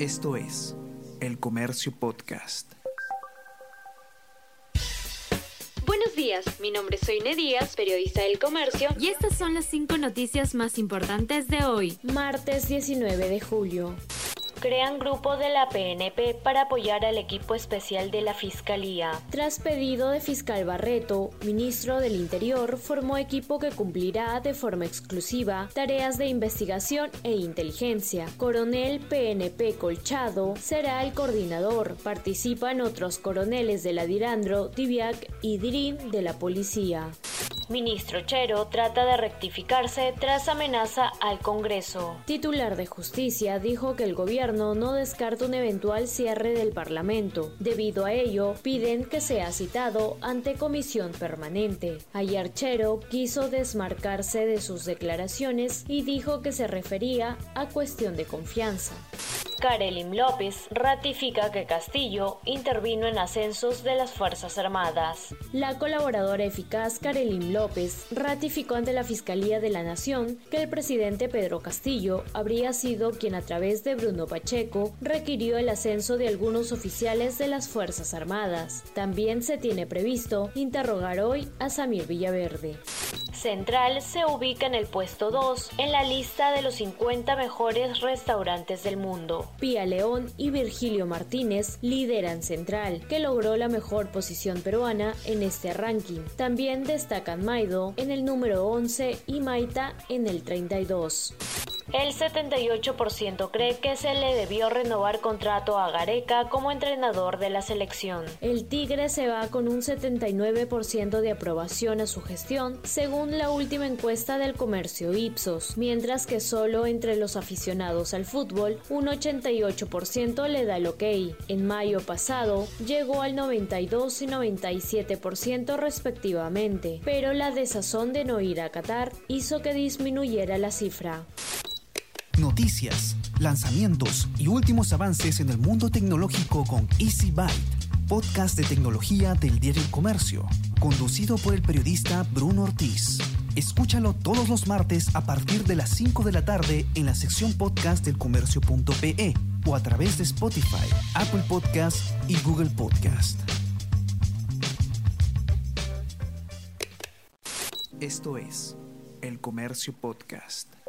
Esto es El Comercio Podcast. Buenos días, mi nombre es Soine Díaz, periodista del Comercio, y estas son las cinco noticias más importantes de hoy, martes 19 de julio crean grupo de la PNP para apoyar al equipo especial de la Fiscalía. Tras pedido de fiscal Barreto, ministro del Interior formó equipo que cumplirá de forma exclusiva tareas de investigación e inteligencia. Coronel PNP Colchado será el coordinador. Participan otros coroneles de la Dirandro, Diviac y Dirin de la policía. Ministro Chero trata de rectificarse tras amenaza al Congreso. Titular de Justicia dijo que el gobierno no descarta un eventual cierre del Parlamento. Debido a ello, piden que sea citado ante comisión permanente. Ayer Chero quiso desmarcarse de sus declaraciones y dijo que se refería a cuestión de confianza. Karelim López ratifica que Castillo intervino en ascensos de las Fuerzas Armadas. La colaboradora eficaz Karelim López ratificó ante la Fiscalía de la Nación que el presidente Pedro Castillo habría sido quien a través de Bruno Pacheco requirió el ascenso de algunos oficiales de las Fuerzas Armadas. También se tiene previsto interrogar hoy a Samir Villaverde. Central se ubica en el puesto 2 en la lista de los 50 mejores restaurantes del mundo. Pía León y Virgilio Martínez lideran Central, que logró la mejor posición peruana en este ranking. También destacan Maido en el número 11 y Maita en el 32. El 78% cree que se le debió renovar contrato a Gareca como entrenador de la selección. El Tigre se va con un 79% de aprobación a su gestión, según la última encuesta del comercio Ipsos, mientras que solo entre los aficionados al fútbol un 88% le da el ok. En mayo pasado llegó al 92 y 97% respectivamente, pero la desazón de no ir a Qatar hizo que disminuyera la cifra. Noticias, lanzamientos y últimos avances en el mundo tecnológico con Easy Byte, podcast de tecnología del diario El Comercio, conducido por el periodista Bruno Ortiz. Escúchalo todos los martes a partir de las 5 de la tarde en la sección podcast del comercio.pe o a través de Spotify, Apple Podcast y Google Podcast. Esto es El Comercio Podcast.